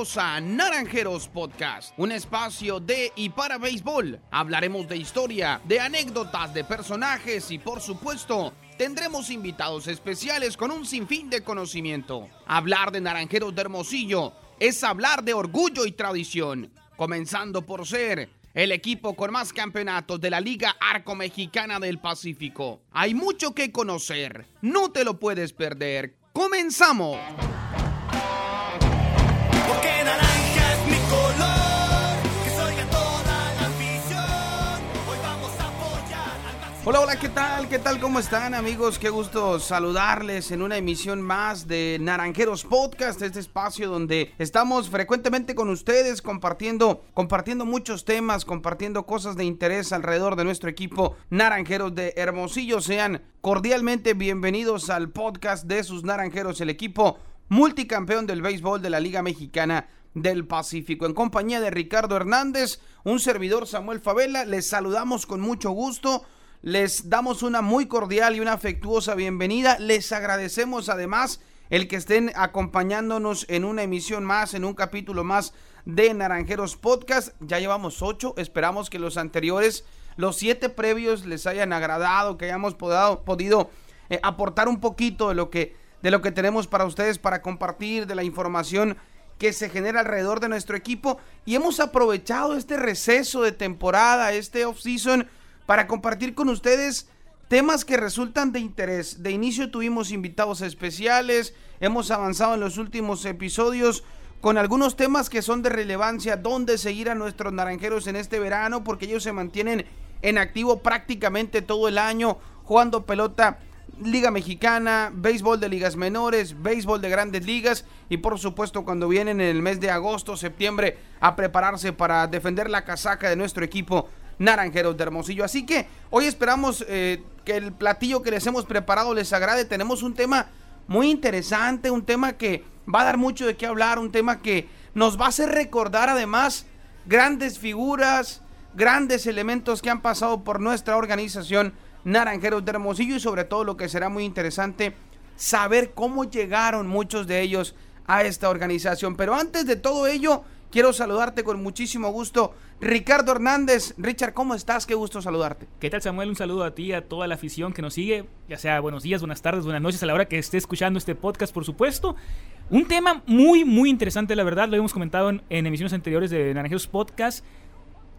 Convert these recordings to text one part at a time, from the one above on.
a Naranjeros Podcast, un espacio de y para béisbol. Hablaremos de historia, de anécdotas, de personajes y por supuesto tendremos invitados especiales con un sinfín de conocimiento. Hablar de Naranjeros de Hermosillo es hablar de orgullo y tradición, comenzando por ser el equipo con más campeonatos de la Liga Arco Mexicana del Pacífico. Hay mucho que conocer, no te lo puedes perder. ¡Comenzamos! Hola, hola, ¿qué tal? ¿Qué tal? ¿Cómo están amigos? Qué gusto saludarles en una emisión más de Naranjeros Podcast, este espacio donde estamos frecuentemente con ustedes compartiendo, compartiendo muchos temas, compartiendo cosas de interés alrededor de nuestro equipo Naranjeros de Hermosillo. Sean cordialmente bienvenidos al podcast de sus Naranjeros, el equipo multicampeón del béisbol de la Liga Mexicana del Pacífico. En compañía de Ricardo Hernández, un servidor Samuel Favela, les saludamos con mucho gusto. Les damos una muy cordial y una afectuosa bienvenida. Les agradecemos además el que estén acompañándonos en una emisión más, en un capítulo más de Naranjeros Podcast. Ya llevamos ocho. Esperamos que los anteriores, los siete previos, les hayan agradado, que hayamos podido eh, aportar un poquito de lo que de lo que tenemos para ustedes para compartir, de la información que se genera alrededor de nuestro equipo y hemos aprovechado este receso de temporada, este off-season para compartir con ustedes temas que resultan de interés. De inicio tuvimos invitados especiales, hemos avanzado en los últimos episodios con algunos temas que son de relevancia, dónde seguir a nuestros naranjeros en este verano, porque ellos se mantienen en activo prácticamente todo el año, jugando pelota Liga Mexicana, béisbol de ligas menores, béisbol de grandes ligas y por supuesto cuando vienen en el mes de agosto, septiembre a prepararse para defender la casaca de nuestro equipo Naranjeros de Hermosillo. Así que hoy esperamos eh, que el platillo que les hemos preparado les agrade. Tenemos un tema muy interesante, un tema que va a dar mucho de qué hablar, un tema que nos va a hacer recordar además grandes figuras, grandes elementos que han pasado por nuestra organización Naranjeros de Hermosillo y sobre todo lo que será muy interesante saber cómo llegaron muchos de ellos a esta organización. Pero antes de todo ello, quiero saludarte con muchísimo gusto. Ricardo Hernández, Richard, ¿cómo estás? Qué gusto saludarte. ¿Qué tal Samuel? Un saludo a ti y a toda la afición que nos sigue, ya sea buenos días, buenas tardes, buenas noches a la hora que esté escuchando este podcast, por supuesto. Un tema muy, muy interesante, la verdad, lo hemos comentado en, emisiones anteriores de Naranjeros Podcast.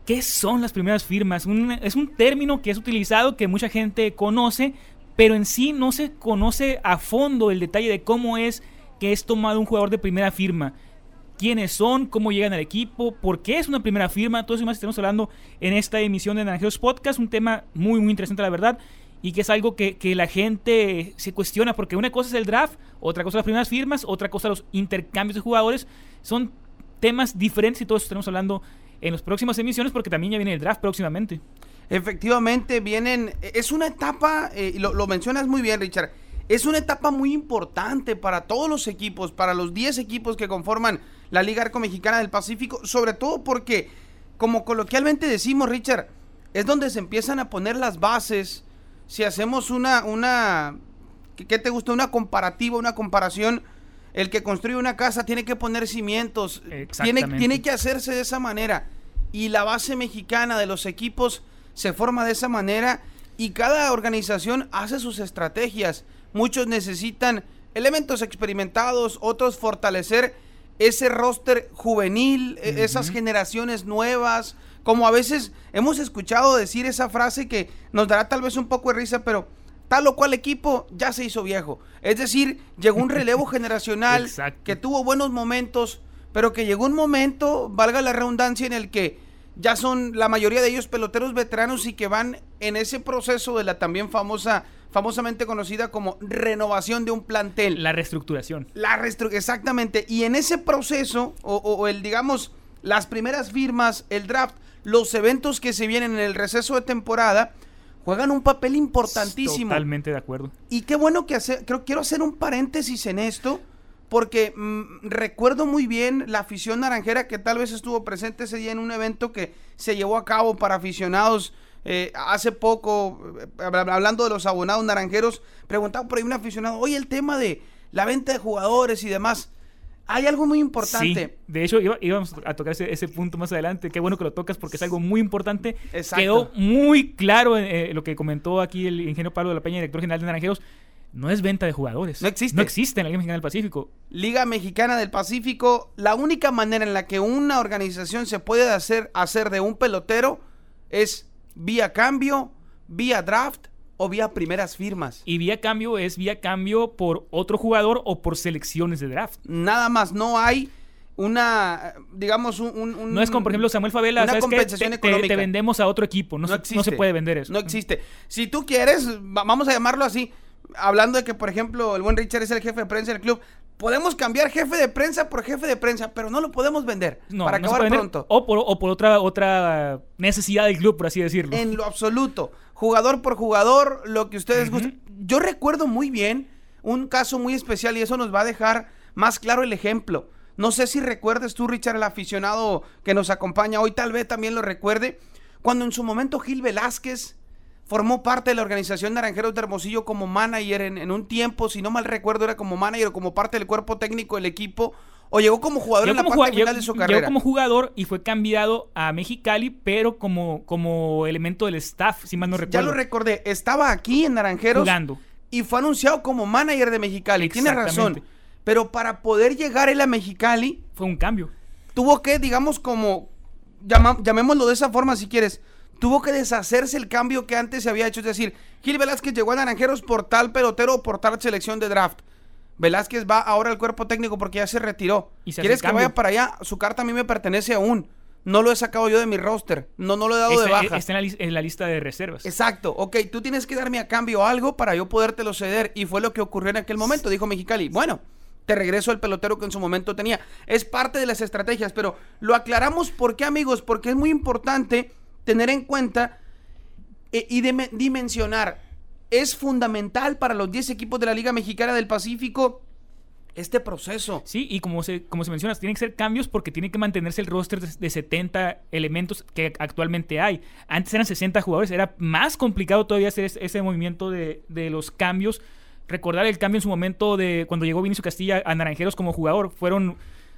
¿Qué son las primeras firmas? Es un término que es utilizado, que mucha gente conoce, pero en sí no se conoce a fondo el detalle de cómo es que es tomado un jugador de primera firma quiénes son, cómo llegan al equipo, por qué es una primera firma, todo eso y más estamos hablando en esta emisión de Naranjeros Podcast, un tema muy muy interesante la verdad y que es algo que, que la gente se cuestiona porque una cosa es el draft, otra cosa las primeras firmas, otra cosa los intercambios de jugadores, son temas diferentes y todo eso estaremos hablando en las próximas emisiones porque también ya viene el draft próximamente. Efectivamente, vienen. Es una etapa, eh, lo, lo mencionas muy bien, Richard. Es una etapa muy importante para todos los equipos, para los 10 equipos que conforman la Liga Arco Mexicana del Pacífico, sobre todo porque, como coloquialmente decimos, Richard, es donde se empiezan a poner las bases. Si hacemos una, una, ¿qué te gusta? Una comparativa, una comparación. El que construye una casa tiene que poner cimientos, tiene, Exactamente. tiene que hacerse de esa manera. Y la base mexicana de los equipos se forma de esa manera y cada organización hace sus estrategias. Muchos necesitan elementos experimentados, otros fortalecer ese roster juvenil, e- esas generaciones nuevas. Como a veces hemos escuchado decir esa frase que nos dará tal vez un poco de risa, pero tal o cual equipo ya se hizo viejo. Es decir, llegó un relevo generacional que tuvo buenos momentos, pero que llegó un momento, valga la redundancia, en el que ya son la mayoría de ellos peloteros veteranos y que van en ese proceso de la también famosa, famosamente conocida como renovación de un plantel. La reestructuración. La restru- exactamente. Y en ese proceso, o, o- o el, digamos, las primeras firmas, el draft, los eventos que se vienen en el receso de temporada, juegan un papel importantísimo. Totalmente de acuerdo. Y qué bueno que hacer, creo, quiero hacer un paréntesis en esto, porque mm, recuerdo muy bien la afición naranjera que tal vez estuvo presente ese día en un evento que se llevó a cabo para aficionados eh, hace poco, eh, hab- hablando de los abonados naranjeros, preguntaba por ahí un aficionado, oye, el tema de la venta de jugadores y demás. hay algo muy importante. Sí, de hecho iba- íbamos a tocar ese, ese punto más adelante. Qué bueno que lo tocas porque es algo muy importante. Exacto. Quedó muy claro eh, lo que comentó aquí el ingeniero Pablo de la Peña, director general de Naranjeros. No es venta de jugadores. No existe. No existe en la Liga Mexicana del Pacífico. Liga Mexicana del Pacífico, la única manera en la que una organización se puede hacer, hacer de un pelotero es vía cambio, vía draft o vía primeras firmas. Y vía cambio es vía cambio por otro jugador o por selecciones de draft. Nada más, no hay una, digamos, un... No es como, por ejemplo, Samuel Favela, una ¿sabes qué? compensación Te- te, económica. te vendemos a otro equipo. No, se, no se existe. puede vender eso. No existe. Si tú quieres, va- vamos a llamarlo así, hablando de que, por ejemplo, el buen Richard es el jefe de prensa del club, podemos cambiar jefe de prensa por jefe de prensa, pero no lo podemos vender No, para no acabar vender. pronto. O por, o por otra, otra necesidad del club, por así decirlo. En lo absoluto. Jugador por jugador, lo que ustedes gusten. Yo recuerdo muy bien un caso muy especial y eso nos va a dejar más claro el ejemplo. No sé si recuerdes tú, Richard, el aficionado que nos acompaña hoy, tal vez también lo recuerde, cuando en su momento Gil Velázquez formó parte de la organización Naranjeros de Hermosillo como manager en, en un tiempo, si no mal recuerdo, era como manager o como parte del cuerpo técnico del equipo, o llegó como jugador Llegó en la como, parte jugad- final llegó- de su llegó carrera. como jugador y fue cambiado a Mexicali, pero como, como elemento del staff, si mal no ya recuerdo. lo recordé, estaba aquí en Naranjeros. Jugando. y fue anunciado como manager de Mexicali. Tiene razón. Pero para poder llegar él a Mexicali, Fue un cambio. tuvo que, digamos, como, llama- llamémoslo de esa forma si quieres, tuvo que deshacerse el cambio que antes se había hecho. Es decir, Gil Velázquez llegó a Naranjeros por tal pelotero o por tal selección de draft. Velázquez va ahora al cuerpo técnico porque ya se retiró. Y se ¿Quieres que cambio. vaya para allá? Su carta a mí me pertenece aún. No lo he sacado yo de mi roster. No, no lo he dado de baja. está en, la, en la lista de reservas. Exacto, ok, tú tienes que darme a cambio algo para yo podértelo ceder. Y fue lo que ocurrió en aquel momento, dijo Mexicali. Bueno, te regreso al pelotero que en su momento tenía. Es parte de las estrategias, pero lo aclaramos por qué, amigos, porque es muy importante tener en cuenta eh, y dime- dimensionar. Es fundamental para los 10 equipos de la Liga Mexicana del Pacífico este proceso. Sí, y como se, como se menciona, tienen que ser cambios porque tiene que mantenerse el roster de, de 70 elementos que actualmente hay. Antes eran 60 jugadores, era más complicado todavía hacer ese, ese movimiento de, de los cambios. Recordar el cambio en su momento de cuando llegó Vinicio Castilla a Naranjeros como jugador. Fueron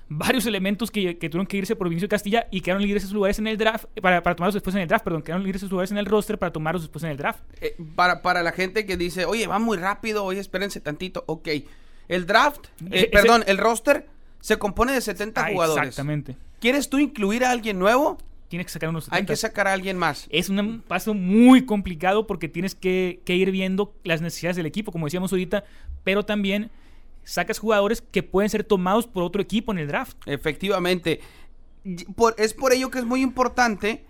varios elementos que, que tuvieron que irse por Vinicio Castilla y quedaron libres esos lugares en el draft, para, para tomarlos después en el draft, perdón, quedaron libres esos lugares en el roster para tomarlos después en el draft. Eh, para, para la gente que dice, oye, va muy rápido, oye, espérense tantito. Ok, el draft, eh, Ese- perdón, el roster se compone de 70 Ah, jugadores. Exactamente. ¿Quieres tú incluir a alguien nuevo? Tienes que sacar unos Hay 70. que sacar a alguien más. Es un paso muy complicado porque tienes que, que ir viendo las necesidades del equipo, como decíamos ahorita, pero también sacas jugadores que pueden ser tomados por otro equipo en el draft. Efectivamente. Por- es por ello que es muy importante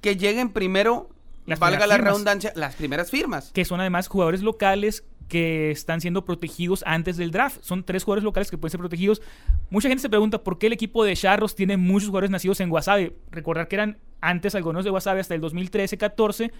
que lleguen primero, Las valga la firmas. redundancia, las primeras firmas. que son además jugadores locales que están siendo protegidos antes del draft. Son tres jugadores locales que pueden ser protegidos. Mucha gente se pregunta por qué el equipo de Charros tiene muchos jugadores nacidos en Guasave. Recordar que eran antes algunos de Guasave hasta el 2013-14.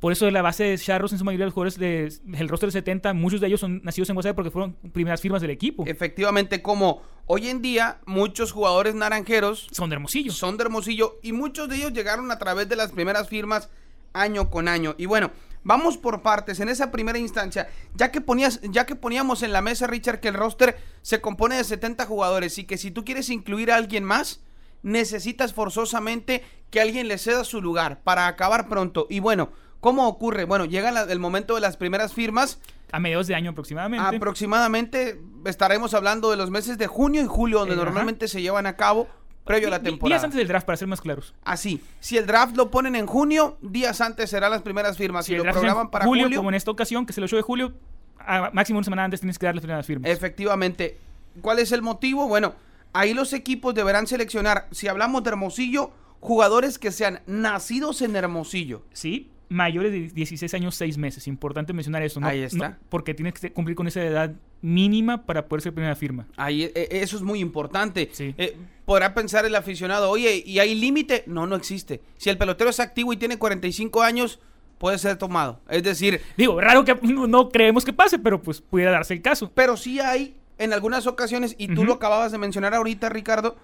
Por eso de la base de Charros, en su mayoría los jugadores de- del roster de 70, muchos de ellos son nacidos en Guasave porque fueron primeras firmas del equipo. Efectivamente, como hoy en día muchos jugadores naranjeros Son de Hermosillo. son de Hermosillo y muchos de ellos llegaron a través de las primeras firmas año con año. Y bueno, vamos por partes. En esa primera instancia, ya que ponías, ya que poníamos en la mesa, Richard, que el roster se compone de 70 jugadores y que si tú quieres incluir a alguien más, necesitas forzosamente que alguien le ceda su lugar para acabar pronto. Y bueno, ¿cómo ocurre? Bueno, llega la- el momento de las primeras firmas. A mediados de año aproximadamente. Aproximadamente estaremos hablando de los meses de junio y julio, donde Eh, ajá. normalmente se llevan a cabo previo a la temporada. Días antes del draft, para ser más claros. Así, si el draft lo ponen en junio, días antes serán las primeras firmas. Si, el lo programan para julio, julio, como en esta ocasión, que es el 8 de julio, a máximo una semana antes tienes que dar las primeras firmas. efectivamente. ¿Cuál es el motivo? Bueno, ahí los equipos deberán seleccionar, si hablamos de Hermosillo, jugadores que sean nacidos en Hermosillo. Sí, mayores de 16 años, 6 meses. Importante mencionar eso. ¿no? Ahí está. No, porque tienes que cumplir con esa edad mínima para poder ser primera firma. Ahí, eh, eso es muy importante. Sí. Eh, podrá pensar el aficionado, oye, ¿y hay límite? No, no existe. Si el pelotero es activo y tiene 45 años, puede ser tomado. Es decir, Digo, raro que no, no creemos que pase, pero pues pudiera darse el caso. Pero sí hay en algunas ocasiones, y tú lo acababas de mencionar ahorita, Ricardo,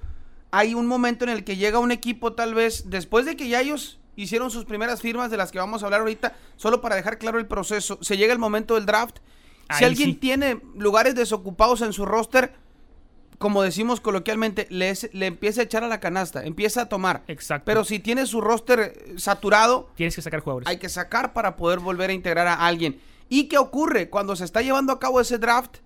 hay un momento en el que llega un equipo tal vez, después de que ya ellos hicieron sus primeras firmas de las que vamos a hablar ahorita, solo para dejar claro el proceso, se llega el momento del draft. Si alguien sí. tiene lugares desocupados en su roster, como decimos coloquialmente, le, le empieza a echar a la canasta, empieza a tomar. Exacto. Pero si tiene su roster eh, saturado, Tienes que sacar jugadores. hay que sacar para poder volver a integrar a alguien. ¿Y qué ocurre cuando se está llevando a cabo ese draft?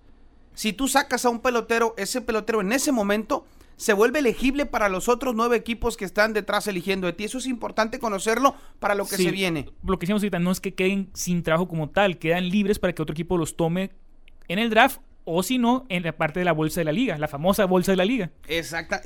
Si tú sacas a un pelotero, ese pelotero en ese momento se vuelve elegible para los otros nueve equipos que están detrás eligiendo de ti. Eso es importante conocerlo para lo que Sí, se viene. Lo que decíamos ahorita no es que queden sin trabajo como tal, quedan libres para que otro equipo los tome en el draft o si no, en la parte de la bolsa de la liga, la famosa bolsa de la liga. Exacta.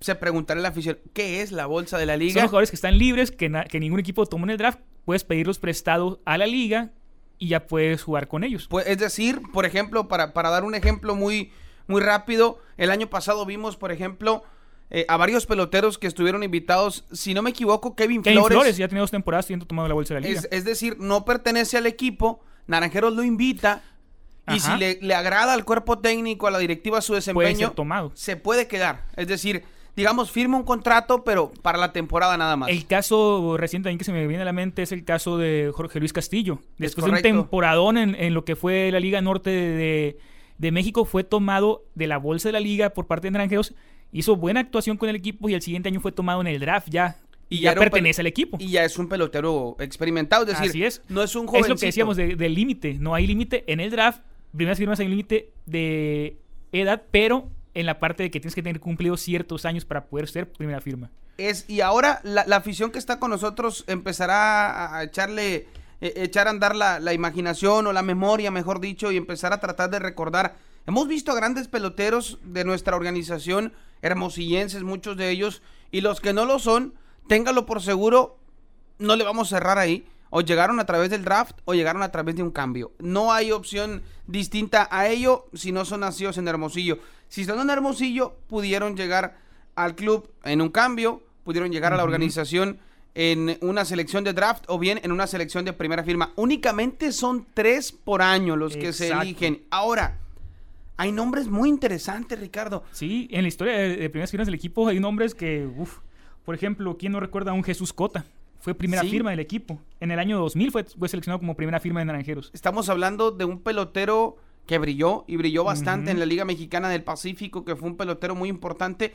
Se preguntará la afición, ¿qué es la bolsa de la Son liga? los jugadores que están libres, que, que ningún equipo toma en el draft, puedes pedirlos prestados a la liga y ya puedes jugar con ellos. Pues, es decir, por ejemplo, para, para dar un ejemplo muy, muy rápido, el año pasado vimos, por ejemplo, eh, a varios peloteros que estuvieron invitados. Si no me equivoco, Kevin, Kevin Flores. Flores, ya tiene dos temporadas siendo tomado la bolsa de la liga. es, es decir, no pertenece al equipo. Naranjeros lo invita. Y si le, le agrada al cuerpo técnico, a la directiva su puede desempeño, ser tomado. se puede quedar. Es decir, digamos, firma un contrato, pero para la temporada nada más. El caso reciente también que se me viene a la mente es el caso de Jorge Luis Castillo. Después de un temporadón en, en lo que fue la Liga Norte de, de- México, fue tomado de la bolsa de la liga por parte de Naranjeros. Hizo buena actuación con el equipo y el siguiente año fue tomado en el draft ya. Y, ya pertenece al equipo. Y ya es un pelotero experimentado. Es decir, Así es. no es un Es jovencito. lo que decíamos de- del límite. No hay límite en el draft. Primeras firmas hay un límite de edad, pero en la parte de que tienes que tener cumplido ciertos años para poder ser primera firma. Es, y ahora la, la afición que está con nosotros empezará a, a echarle, eh, echar a andar la, la imaginación o la memoria, mejor dicho, y empezar a tratar de recordar. Hemos visto a grandes peloteros de nuestra organización, hermosillenses, muchos de ellos, y los que no lo son, téngalo por seguro, no le vamos a cerrar ahí. O llegaron a través del draft o llegaron a través de un cambio. No hay opción distinta a ello si no son nacidos en Hermosillo. Si son en Hermosillo, pudieron llegar al club en un cambio, pudieron llegar a la organización en una selección de draft o bien en una selección de primera firma. Únicamente son tres por año los que se eligen. Ahora, hay nombres muy interesantes, Ricardo. Sí, en la historia de, de primeras firmas del equipo hay nombres que, uff, por ejemplo, ¿quién no recuerda a un Jesús Cota? Fue primera Sí. firma del equipo. En el año 2000 fue, fue seleccionado como primera firma de Naranjeros. Estamos hablando de un pelotero que brilló y brilló bastante en la Liga Mexicana del Pacífico, que fue un pelotero muy importante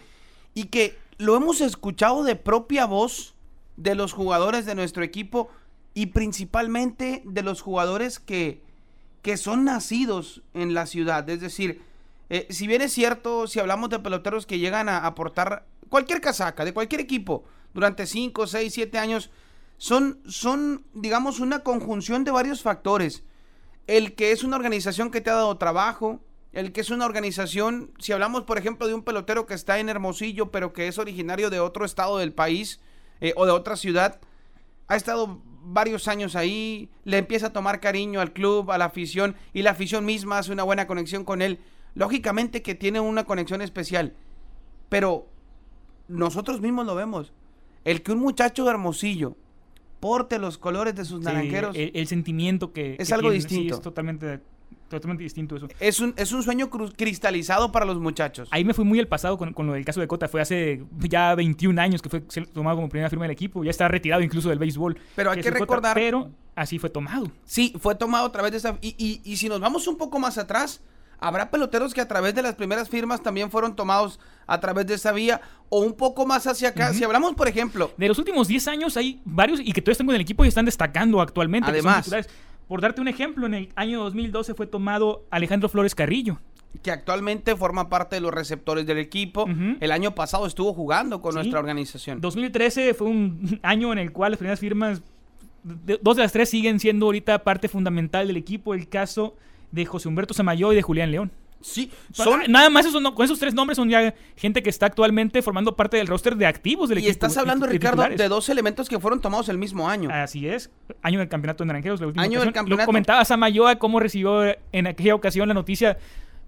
y que lo hemos escuchado de propia voz de los jugadores de nuestro equipo y principalmente de los jugadores que, que son nacidos en la ciudad. Es decir, eh, si bien es cierto, si hablamos de peloteros que llegan a aportar cualquier casaca, de cualquier equipo, durante 5, 6, 7 años, son, son, digamos, una conjunción de varios factores. El que es una organización que te ha dado trabajo, el que es una organización, si hablamos, por ejemplo, de un pelotero que está en Hermosillo, pero que es originario de otro estado del país eh, o de otra ciudad, ha estado varios años ahí, le empieza a tomar cariño al club, a la afición, y la afición misma hace una buena conexión con él. Lógicamente que tiene una conexión especial, pero nosotros mismos lo vemos. El que un muchacho de Hermosillo porte los colores de sus Sí, naranjeros el, el sentimiento que. Es que algo sí, distinto. es totalmente, totalmente distinto eso. es un, es un sueño cristalizado para los muchachos. Ahí me fui muy al pasado con, con lo del caso de Cota. Fue hace ya 21 años que fue tomado como primera firma del equipo. Ya está retirado incluso del béisbol. Pero hay que Cota, recordar- pero así fue tomado. Sí, fue tomado a través de esa... Y, y- y si nos vamos un poco más atrás, habrá peloteros que a través de las primeras firmas también fueron tomados a través de esa vía o un poco más hacia acá. Si hablamos, por ejemplo, De los últimos 10 años hay varios y que todavía están con el equipo y están destacando actualmente. que son Además. titulares. Por darte un ejemplo, en el año 2012 fue tomado Alejandro Flores Carrillo. que actualmente forma parte de los receptores del equipo, el año pasado estuvo jugando con Sí. nuestra organización. 2013 fue un año en el cual las primeras firmas, dos de las tres siguen siendo ahorita parte fundamental del equipo. El caso de José Humberto Samayo y de Julián León. Sí, Son, son... nada más esos, con esos tres nombres son ya gente que está actualmente formando parte del roster de activos del Y equipo. estás hablando, de Ricardo, titulares. de dos elementos que fueron tomados el mismo año. Así es. Año del campeonato de Naranjeros. La última Año del campeonato. Lo comentaba Samayoa cómo recibió en aquella ocasión la noticia.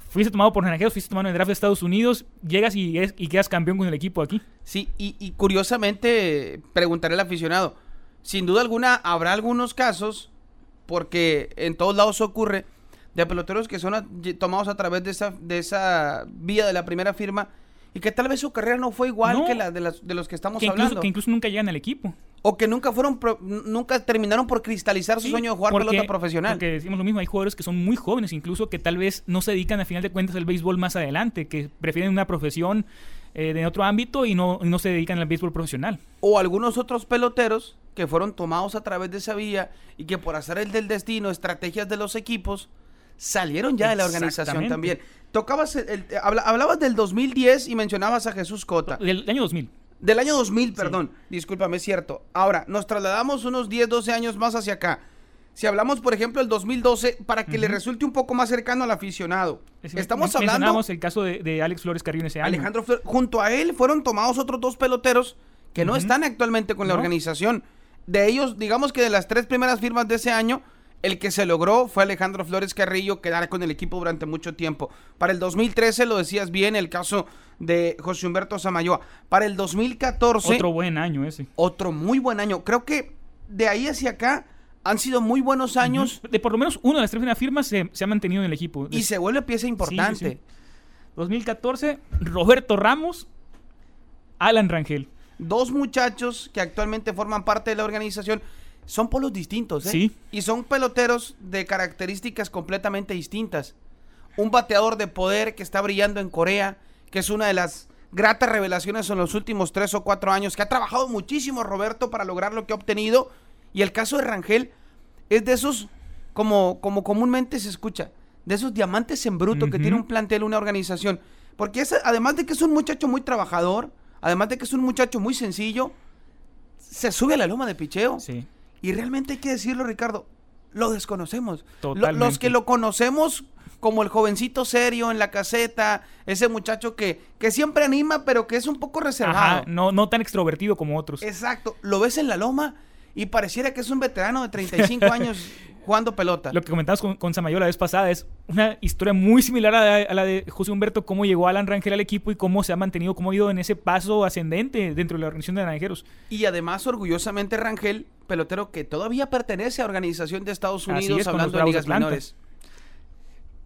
Fuiste tomado por Naranjeros, fuiste tomado en el draft de Estados Unidos, llegas y, es- y quedas campeón con el equipo aquí. Sí, y, y curiosamente preguntaré al aficionado, sin duda alguna habrá algunos casos, porque en todos lados ocurre, de peloteros que son a- tomados a través de esa, de esa vía de la primera firma y que tal vez su carrera no fue igual No. que la de, las- de los que estamos Que incluso, hablando. que incluso nunca llegan al equipo. O que nunca fueron, pro- nunca terminaron por cristalizar su Sí, sueño de jugar porque- pelota profesional. Porque decimos lo mismo, hay jugadores que son muy jóvenes incluso que tal vez no se dedican a final de cuentas al béisbol más adelante, que prefieren una profesión eh, de otro ámbito y no, y no se dedican al béisbol profesional. o algunos otros peloteros que fueron tomados a través de esa vía y que por hacer el del destino, estrategias de los equipos, salieron ya de la organización también. Tocabas, el- el- habla- hablabas del 2010 y mencionabas a Jesús Cota. Del año 2000. Del año 2000, perdón, discúlpame, es cierto. Ahora, nos trasladamos unos 10, 12 años más hacia acá. Si hablamos, por ejemplo, del 2012, para que le resulte un poco más cercano al aficionado. Es- Estamos hablando... El caso de, de Alex Flores Carrillo en ese año. Alejandro Flores. Junto a él fueron tomados otros dos peloteros que no están actualmente con la organización. De ellos, digamos que de las tres primeras firmas de ese año, el que se logró fue Alejandro Flores Carrillo quedar con el equipo durante mucho tiempo. Para el 2013, lo decías bien, el caso de José Humberto Samayoa. Para el 2014, Otro buen año ese. otro muy buen año. Creo que de ahí hacia acá han sido muy buenos años. De por lo menos una de las tres primeras firmas se, se ha mantenido en el equipo. y se vuelve pieza importante. sí. 2014, Roberto Ramos, Alan Rangel. dos muchachos que actualmente forman parte de la organización son polos distintos, ¿eh? Sí. Y son peloteros de características completamente distintas. Un bateador de poder que está brillando en Corea, que es una de las gratas revelaciones en los últimos tres o cuatro años, que ha trabajado muchísimo Roberto para lograr lo que ha obtenido. Y el caso de Rangel es de esos, como, como comúnmente se escucha, de esos diamantes en bruto que tiene un plantel, una organización. Porque es, además de que es un muchacho muy trabajador, además de que es un muchacho muy sencillo, se sube a la loma de picheo. Sí. Y realmente hay que decirlo, Ricardo, lo desconocemos. Lo- los que lo conocemos como el jovencito serio en la caseta, ese muchacho que, que siempre anima, pero que es un poco reservado. Ajá, no, no tan extrovertido como otros. Exacto, lo ves en la loma y pareciera que es un veterano de 35 años jugando pelota. Lo que comentabas con, con la vez pasada es una historia muy similar a la, a la de José Humberto, cómo llegó Alan Rangel al equipo y cómo se ha mantenido, cómo ha ido en ese paso ascendente dentro de la organización de naranjeros. Y además, orgullosamente, Rangel, pelotero que todavía pertenece a organización de Estados Unidos, es, hablando de ligas Atlanta. menores.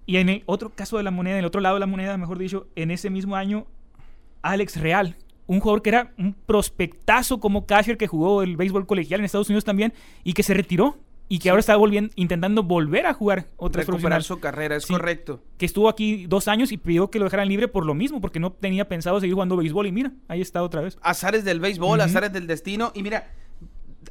Y en el otro caso de la moneda, en el otro lado de la moneda, mejor dicho, en ese mismo año, Alex Real, un jugador que era un prospectazo como catcher que jugó el béisbol colegial en Estados Unidos también y que se retiró y que ahora está volviendo, intentando volver a jugar otra Recuperar su carrera, es Sí. correcto. Que estuvo aquí dos años y pidió que lo dejaran libre por lo mismo, porque no tenía pensado seguir jugando béisbol y mira, ahí está otra vez. azares del béisbol, azares del destino. Y mira,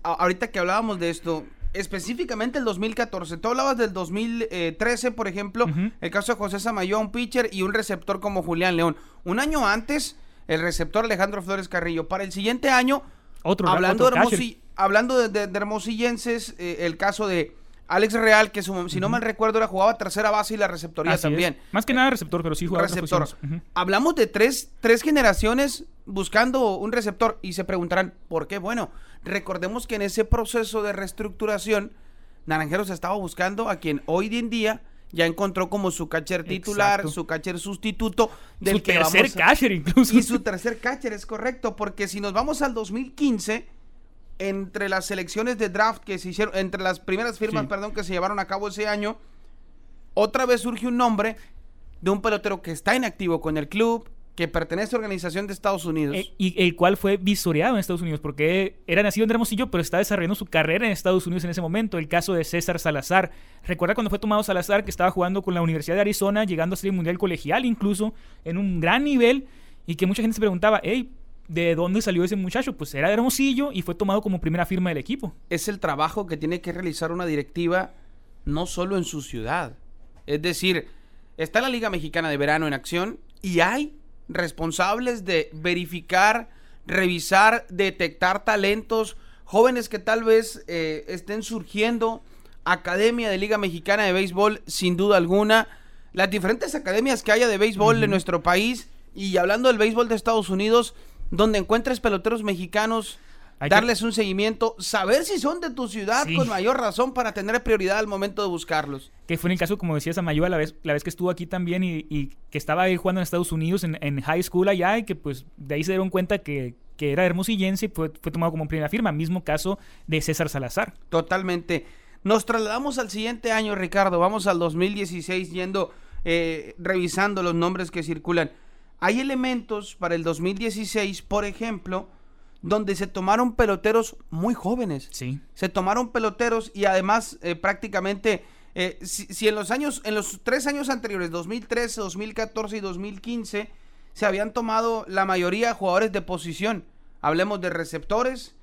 ahorita que hablábamos de esto, específicamente el 2014, tú hablabas del 2013, por ejemplo, el caso de José Samayoa, un pitcher y un receptor como Julián León. Un año antes, el receptor Alejandro Flores Carrillo. Para el siguiente año, Otro hablando, otro de, hermosi- hablando de, de- de hermosillenses, eh, el caso de Alex Real, que su- si no mal recuerdo era jugaba tercera base y la receptoría Así es. también. Más que nada receptor, pero sí jugaba receptor. Hablamos de tres, tres generaciones buscando un receptor y se preguntarán, ¿por qué? Bueno, recordemos que en ese proceso de reestructuración, Naranjeros estaba buscando a quien hoy en día ya encontró como su catcher titular, Exacto. su catcher sustituto del Su que tercer vamos a- catcher incluso. y su tercer catcher, es correcto, porque si nos vamos al 2015, entre las selecciones de draft que se hicieron, entre las primeras firmas, Sí. perdón, que se llevaron a cabo ese año, otra vez surge un nombre de un pelotero que está inactivo con el club, que pertenece a organización de Estados Unidos. Eh, y el cual fue visoreado en Estados Unidos porque era nacido en Hermosillo pero estaba desarrollando su carrera en Estados Unidos en ese momento el caso de César Salazar recuerda cuando fue tomado Salazar que estaba jugando con la Universidad de Arizona llegando a ser mundial colegial incluso en un gran nivel y que mucha gente se preguntaba hey ¿de dónde salió ese muchacho? pues era de Hermosillo y fue tomado como primera firma del equipo es el trabajo que tiene que realizar una directiva no solo en su ciudad. Es decir, está la Liga Mexicana de Verano en acción y hay responsables de verificar, revisar, detectar talentos, jóvenes que tal vez eh, estén surgiendo, Academia de Liga Mexicana de Béisbol, sin duda alguna, las diferentes academias que haya de béisbol en Ujú. nuestro país y hablando del béisbol de Estados Unidos, donde encuentres peloteros mexicanos Hay que- darles un seguimiento, saber si son de tu ciudad Sí. con mayor razón para tener prioridad al momento de buscarlos. que fue en el caso, como decías, Amayoa, la vez, la vez que estuvo aquí también y, y que estaba ahí jugando en Estados Unidos en, en high school allá y que pues de ahí se dieron cuenta que, que era hermosillense y fue, fue tomado como primera firma. Mismo caso de César Salazar. Totalmente. Nos trasladamos al siguiente año, Ricardo. Vamos al 2016 yendo, eh, revisando los nombres que circulan. Hay elementos para el 2016, por ejemplo, donde se tomaron peloteros muy jóvenes. Sí. Se tomaron peloteros y además eh, prácticamente, eh, si, si en los años, en los tres años anteriores, 2013, 2014 y 2015, se habían tomado la mayoría jugadores de posición. Hablemos de receptores,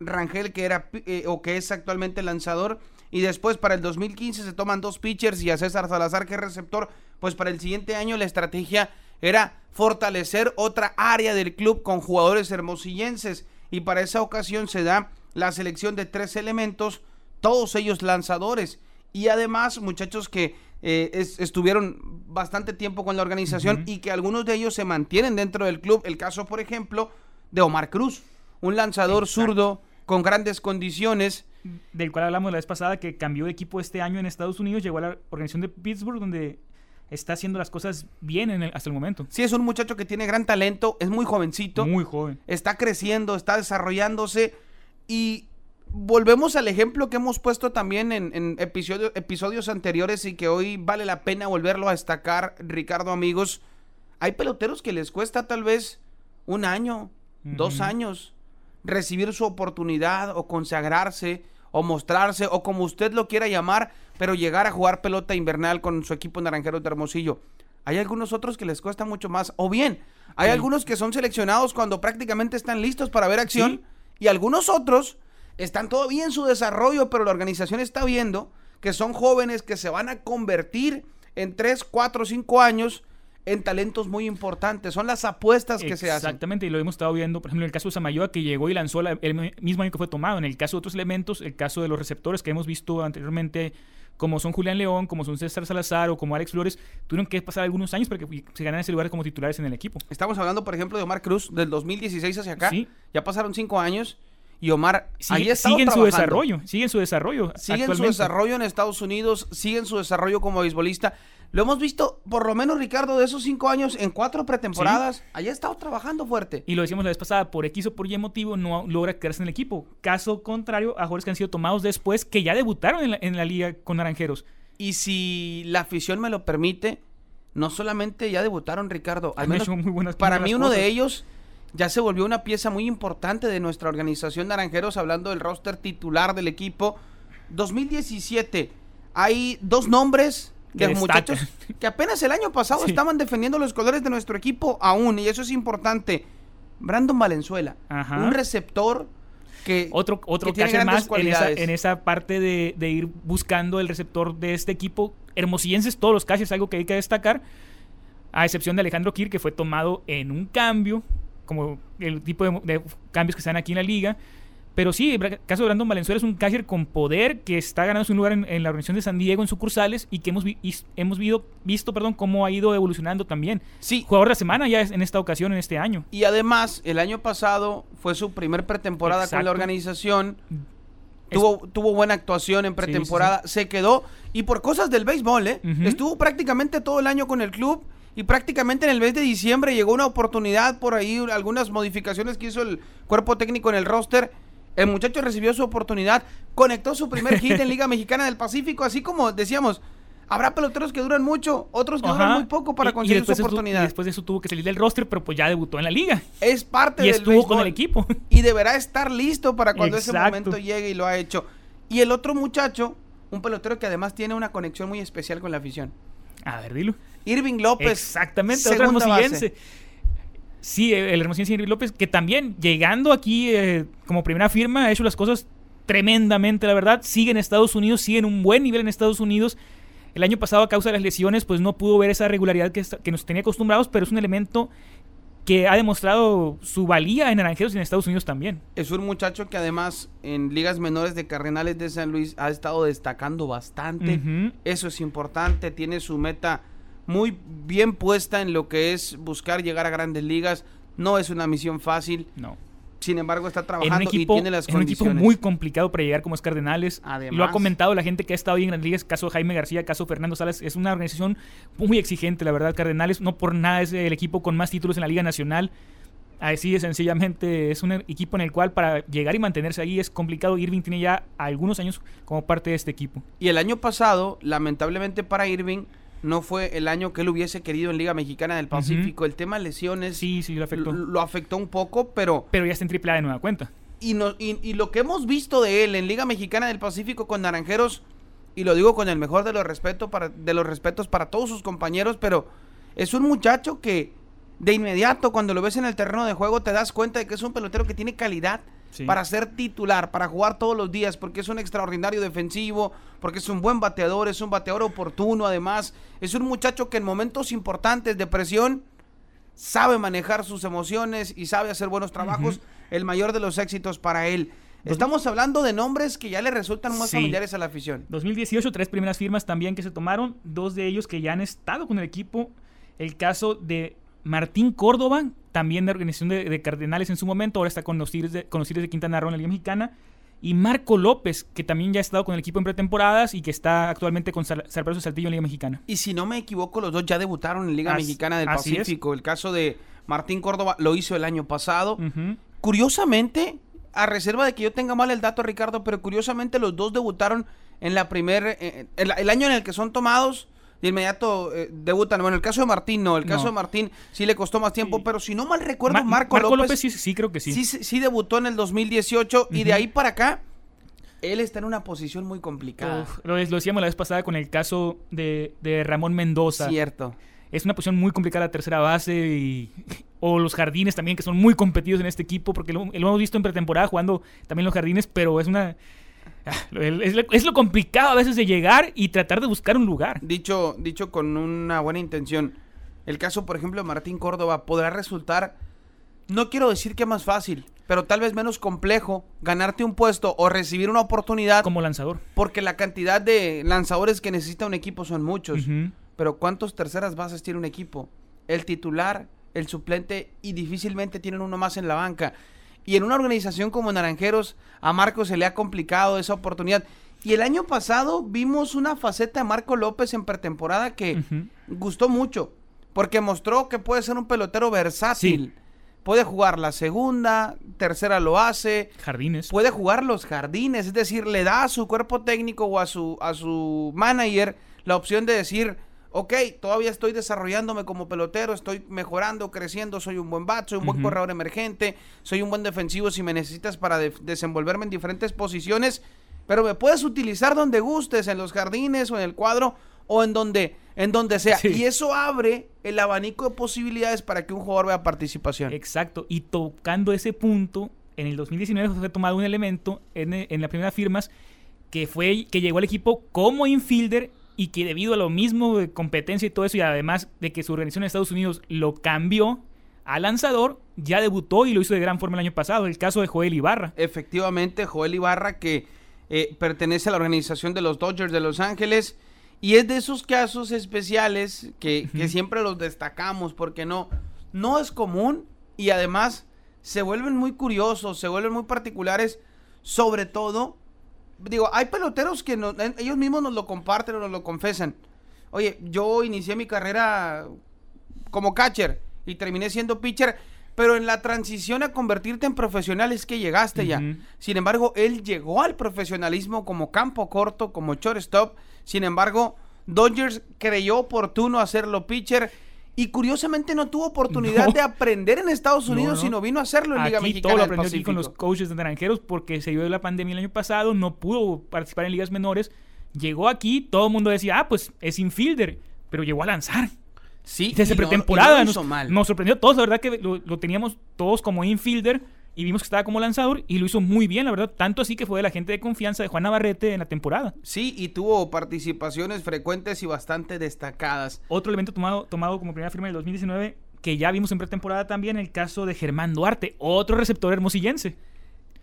Rangel que era eh, o que es actualmente lanzador y después para el 2015 se toman dos pitchers y a César Salazar que es receptor, pues para el siguiente año la estrategia era fortalecer otra área del club con jugadores hermosillenses y para esa ocasión se da la selección de tres elementos, todos ellos lanzadores y además muchachos que eh, es- estuvieron bastante tiempo con la organización y que algunos de ellos se mantienen dentro del club. El caso, por ejemplo, de Omar Cruz, un lanzador Exacto. zurdo con grandes condiciones. Del cual hablamos la vez pasada, que cambió de equipo este año en Estados Unidos, llegó a la organización de Pittsburgh, donde está haciendo las cosas bien en el- hasta el momento. Sí, es un muchacho que tiene gran talento, es muy jovencito, Muy joven. está creciendo, está desarrollándose y volvemos al ejemplo que hemos puesto también en, en episodio- episodios anteriores y que hoy vale la pena volverlo a destacar, Ricardo amigos. Hay peloteros que les cuesta tal vez un año, dos años recibir su oportunidad o consagrarse o mostrarse o como usted lo quiera llamar, pero llegar a jugar pelota invernal con su equipo naranjero de Hermosillo. Hay algunos otros que les cuesta mucho más. O bien, hay Sí. algunos que son seleccionados cuando prácticamente están listos para ver acción. Sí. Y algunos otros están todavía en su desarrollo, pero la organización está viendo que son jóvenes que se van a convertir en 3, 4, 5 años en talentos muy importantes. Son las apuestas que se hacen. Exactamente, y lo hemos estado viendo, por ejemplo, en el caso de Samayoa, que llegó y lanzó la- el mismo año que fue tomado. En el caso de otros elementos, el caso de los receptores que hemos visto anteriormente, como son Julián León, como son César Salazar o como Alex Flores, tuvieron que pasar algunos años para que se ganaran ese lugar como titulares en el equipo. Estamos hablando, por ejemplo, de Omar Cruz del 2016 hacia acá. Sí. Ya pasaron cinco años y Omar Sigue, sigue en su desarrollo, sigue en su desarrollo. Sigue en su desarrollo en Estados Unidos, sigue en su desarrollo como beisbolista. Lo hemos visto, por lo menos, Ricardo, de esos cinco años, en cuatro pretemporadas. Allá ha estado trabajando fuerte. Y lo decíamos la vez pasada, por X o por Y motivo no logra quedarse en el equipo. Caso contrario a jugadores que han sido tomados después, que ya debutaron en la, en la liga con Naranjeros. Y si la afición me lo permite, no solamente ya debutaron, Ricardo. Al menos muy buenas- para mí uno de ellos ya se volvió una pieza muy importante de nuestra organización Naranjeros, hablando del roster titular del equipo. 2017, hay dos nombres Que de destacan. muchachos que apenas el año pasado Sí. estaban defendiendo los colores de nuestro equipo aún, y eso es importante. Brandon Valenzuela, Ajá. un receptor que Otro, otro que tiene más en esa, cualidades. en esa parte de, de ir buscando el receptor de este equipo. Hermosillenses, todos los catchers, algo que hay que destacar. A excepción de Alejandro Kir, que fue tomado en un cambio, como el tipo de, de cambios que están aquí en la liga. Pero sí, el caso de Brandon Valenzuela es un catcher con poder que está ganando un lugar en, en la organización de San Diego en sucursales y que hemos, vi- hemos vido- visto perdón, cómo ha ido evolucionando también. sí, Jugador de la semana ya es en esta ocasión, en este año. Y además, el año pasado fue su primer pretemporada con la organización. Tuvo, tuvo buena actuación en pretemporada, se quedó y por cosas del béisbol, ¿eh? Estuvo prácticamente todo el año con el club y prácticamente en el mes de diciembre llegó una oportunidad por ahí, algunas modificaciones que hizo el cuerpo técnico en el roster. El muchacho recibió su oportunidad, conectó su primer hit en Liga Mexicana del Pacífico, así como decíamos, habrá peloteros que duran mucho, otros que duran muy poco para conseguir su eso- oportunidad. y después de eso tuvo que salir del roster, pero pues ya debutó en la liga. es parte Y del estuvo con el equipo. y deberá estar listo para cuando ese momento llegue y lo ha hecho. Y el otro muchacho, un pelotero que además tiene una conexión muy especial con la afición. A ver, dilo. Irving López. Exactamente, otro segunda base. Sí, el hermosillense Henry López, que también llegando aquí eh, como primera firma ha hecho las cosas tremendamente, la verdad. Sigue en Estados Unidos, sigue en un buen nivel en Estados Unidos. El año pasado, a causa de las lesiones, pues no pudo ver esa regularidad que, nos tenía acostumbrados, pero es un elemento que ha demostrado su valía en Naranjeros y en Estados Unidos también. Es un muchacho que además en ligas menores de Cardenales de San Luis ha estado destacando bastante. Eso es importante. Tiene su meta muy bien puesta en lo que es buscar llegar a grandes ligas. No es una misión fácil. No. Sin embargo, está en un trabajando equipo, y tiene las en un equipo muy complicado para llegar como es Cardenales. Además. Lo ha comentado la gente que ha estado ahí en las ligas, caso Jaime García, caso Fernando Salas. Es una organización muy exigente, la verdad. Cardenales no por nada es el equipo con más títulos en la Liga Nacional. Así de sencillamente es un equipo en el cual para llegar y mantenerse ahí es complicado. Irving tiene ya algunos años como parte de este equipo. Y el año pasado, lamentablemente para Irving, no fue el año que él hubiese querido en Liga Mexicana del Pacífico. El tema lesiones Sí, sí, lo afectó. lo, afectó un poco, pero Pero ya está en triple A de nueva cuenta. y, no- y- y lo que hemos visto de él en Liga Mexicana del Pacífico con Naranjeros, y lo digo con el mejor de los, respeto para, de los respetos para todos sus compañeros, pero es un muchacho que de inmediato cuando lo ves en el terreno de juego te das cuenta de que es un pelotero que tiene calidad Sí. para ser titular, para jugar todos los días, porque es un extraordinario defensivo, porque es un buen bateador, es un bateador oportuno además, es un muchacho que en momentos importantes de presión sabe manejar sus emociones y sabe hacer buenos trabajos, el mayor de los éxitos para él. Estamos hablando de nombres que ya le resultan más Sí. familiares a la afición. 2018, tres primeras firmas también que se tomaron, dos de ellos que ya han estado con el equipo. El caso de Martín Córdoba, también de organización de, de Cardenales en su momento, ahora está con los Tigres de, con los Tigres de Quintana Roo en la Liga Mexicana. Y Marco López, que también ya ha estado con el equipo en pretemporadas y que está actualmente con Sal- Salvador Saltillo en Liga Mexicana. Y si no me equivoco, los dos ya debutaron en Liga As- Mexicana del es. Pacífico. El caso de Martín Córdoba lo hizo el año pasado. Curiosamente, a reserva de que yo tenga mal el dato, Ricardo, pero curiosamente los dos debutaron en la primer, eh, el, el año en el que son tomados. De inmediato eh, debutan. Bueno, el caso de Martín no. El caso No. de Martín sí le costó más tiempo. Sí. Pero si no mal recuerdo, Ma- Marco, López, sí, sí, creo que sí. sí. sí debutó en el 2018. Y de ahí para acá, él está en una posición muy complicada. Uf, lo, decíamos la vez pasada con el caso de, de Ramón Mendoza. Cierto. Es una posición muy complicada la tercera base y, o los jardines también que son muy competidos en este equipo porque lo, lo hemos visto en pretemporada jugando también los jardines, pero es una es, lo- es lo complicado a veces de llegar y tratar de buscar un lugar. Dicho, dicho con una buena intención. El caso, por ejemplo, de Martín Córdoba podrá resultar, no quiero decir que más fácil, pero tal vez menos complejo ganarte un puesto o recibir una oportunidad, como lanzador. porque la cantidad de lanzadores que necesita un equipo son muchos. Pero ¿cuántos terceras bases tiene un equipo? El titular, el suplente y difícilmente tienen uno más en la banca. Y en una organización como Naranjeros, a Marco se le ha complicado esa oportunidad. Y el año pasado vimos una faceta de Marco López en pretemporada que gustó mucho, porque mostró que puede ser un pelotero versátil. Sí. Puede jugar la segunda, tercera lo hace, Jardines. puede jugar los jardines, es decir, le da a su cuerpo técnico o a su, a su manager la opción de decir, ok, todavía estoy desarrollándome como pelotero, estoy mejorando, creciendo, soy un buen bat, soy un buen corredor emergente, soy un buen defensivo si me necesitas para de- desenvolverme en diferentes posiciones, pero me puedes utilizar donde gustes, en los jardines o en el cuadro o en donde, en donde sea. Sí. Y eso abre el abanico de posibilidades para que un jugador vea participación. Exacto. Y tocando ese punto, en el 2019 fue tomado un elemento en, en las primeras firmas que fue que llegó al equipo como infielder y que debido a lo mismo de competencia y todo eso y además de que su organización en Estados Unidos lo cambió a lanzador, ya debutó y lo hizo de gran forma el año pasado, el caso de Joel Ibarra. efectivamente Joel Ibarra que eh, pertenece a la organización de los Dodgers de Los Ángeles y es de esos casos especiales que, siempre los destacamos porque no, no es común y además se vuelven muy curiosos, se vuelven muy particulares, sobre todo, digo, hay peloteros que ellos mismos nos lo comparten o nos lo confesan. Oye, yo inicié mi carrera como catcher y terminé siendo pitcher, pero en la transición a convertirte en profesional es que llegaste ya. Sin embargo, él llegó al profesionalismo como campo corto, como shortstop. Sin embargo, Dodgers creyó oportuno hacerlo pitcher y curiosamente no tuvo oportunidad No. de aprender en Estados No, Unidos, no. sino vino a hacerlo en Liga Aquí Mexicana todo lo del aprendió aquí con los coaches de naranjeros porque se dio la pandemia el año pasado, no pudo participar en ligas menores. Llegó aquí, todo el mundo decía, ah, pues es infielder, pero llegó a lanzar. Sí, Desde no- pretemporada no nos, mal. nos sorprendió a todos, la verdad que lo, lo teníamos todos como infielder y vimos que estaba como lanzador y lo hizo muy bien, la verdad, tanto así que fue de la gente de confianza de Juan Navarrete en la temporada. Sí, y tuvo participaciones frecuentes y bastante destacadas. Otro elemento tomado, tomado como primera firma del 2019 que ya vimos en pretemporada también, el caso de Germán Duarte, otro receptor hermosillense.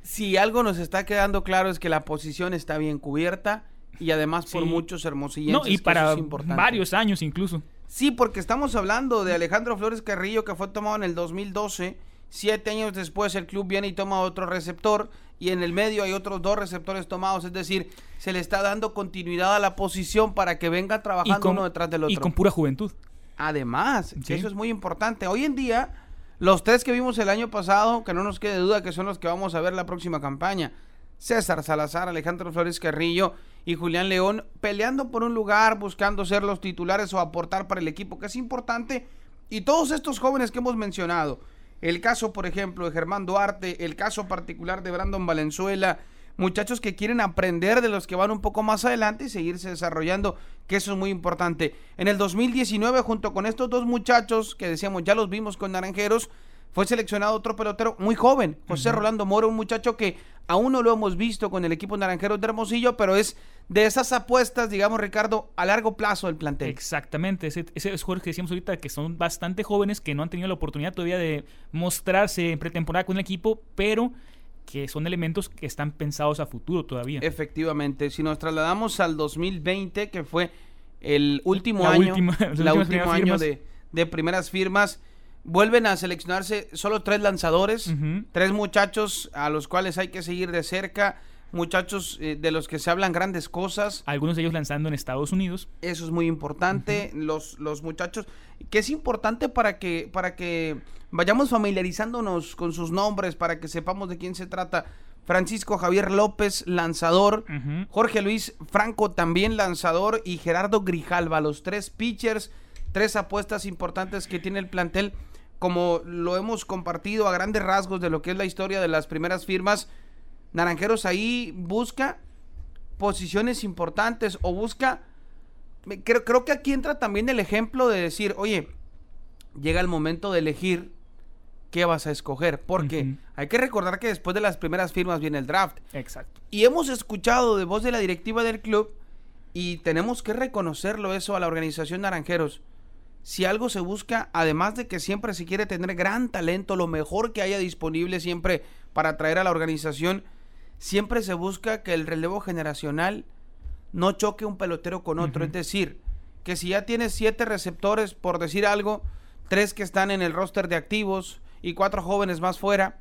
Si algo nos está quedando claro es que la posición está bien cubierta y además por Sí. muchos hermosillenses. No, y para es varios años incluso. Sí, porque estamos hablando de Alejandro Flores Carrillo que fue tomado en el 2012. Siete años después el club viene y toma otro receptor y en el medio hay otros dos receptores tomados. Es decir, se le está dando continuidad a la posición para que venga trabajando uno detrás del otro. y con pura juventud. Además, Sí. eso es muy importante. Hoy en día, los tres que vimos el año pasado, que no nos quede duda que son los que vamos a ver la próxima campaña. César Salazar, Alejandro Flores Carrillo y Julián León peleando por un lugar, buscando ser los titulares o aportar para el equipo, que es importante. Y todos estos jóvenes que hemos mencionado, el caso, por ejemplo, de Germán Duarte, el caso particular de Brandon Valenzuela, muchachos que quieren aprender de los que van un poco más adelante y seguirse desarrollando, que eso es muy importante. En el 2019, junto con estos dos muchachos que decíamos, ya los vimos con Naranjeros, fue seleccionado otro pelotero muy joven, José Rolando Moro, un muchacho que aún no lo hemos visto con el equipo Naranjeros de Hermosillo, pero es de esas apuestas, digamos, Ricardo, a largo plazo del plantel. Exactamente, ese, ese es Jorge que decíamos ahorita que son bastante jóvenes que no han tenido la oportunidad todavía de mostrarse en pretemporada con el equipo, pero que son elementos que están pensados a futuro todavía. Efectivamente, si nos trasladamos al 2020, que fue el último La año, última- la primeras año de primeras firmas, vuelven a seleccionarse solo tres lanzadores, tres muchachos a los cuales hay que seguir de cerca, muchachos eh, de los que se hablan grandes cosas. Algunos de ellos lanzando en Estados Unidos. Eso es muy importante. los, los muchachos, que es importante para que, para que vayamos familiarizándonos con sus nombres, para que sepamos de quién se trata. Francisco Javier López, lanzador. Jorge Luis Franco, también lanzador. Y Gerardo Grijalva, los tres pitchers, tres apuestas importantes que tiene el plantel. Como lo hemos compartido a grandes rasgos de lo que es la historia de las primeras firmas, Naranjeros ahí busca posiciones importantes o busca creo, creo que aquí entra también el ejemplo de decir, oye, llega el momento de elegir qué vas a escoger, porque hay que recordar que después de las primeras firmas viene el draft. Exacto. Y hemos escuchado de voz de la directiva del club y tenemos que reconocerlo eso a la organización Naranjeros. Si algo se busca, además de que siempre se quiere tener gran talento, lo mejor que haya disponible siempre para traer a la organización, siempre se busca que el relevo generacional no choque un pelotero con otro. Es decir, que si ya tienes siete receptores, por decir algo, tres que están en el roster de activos y cuatro jóvenes más fuera,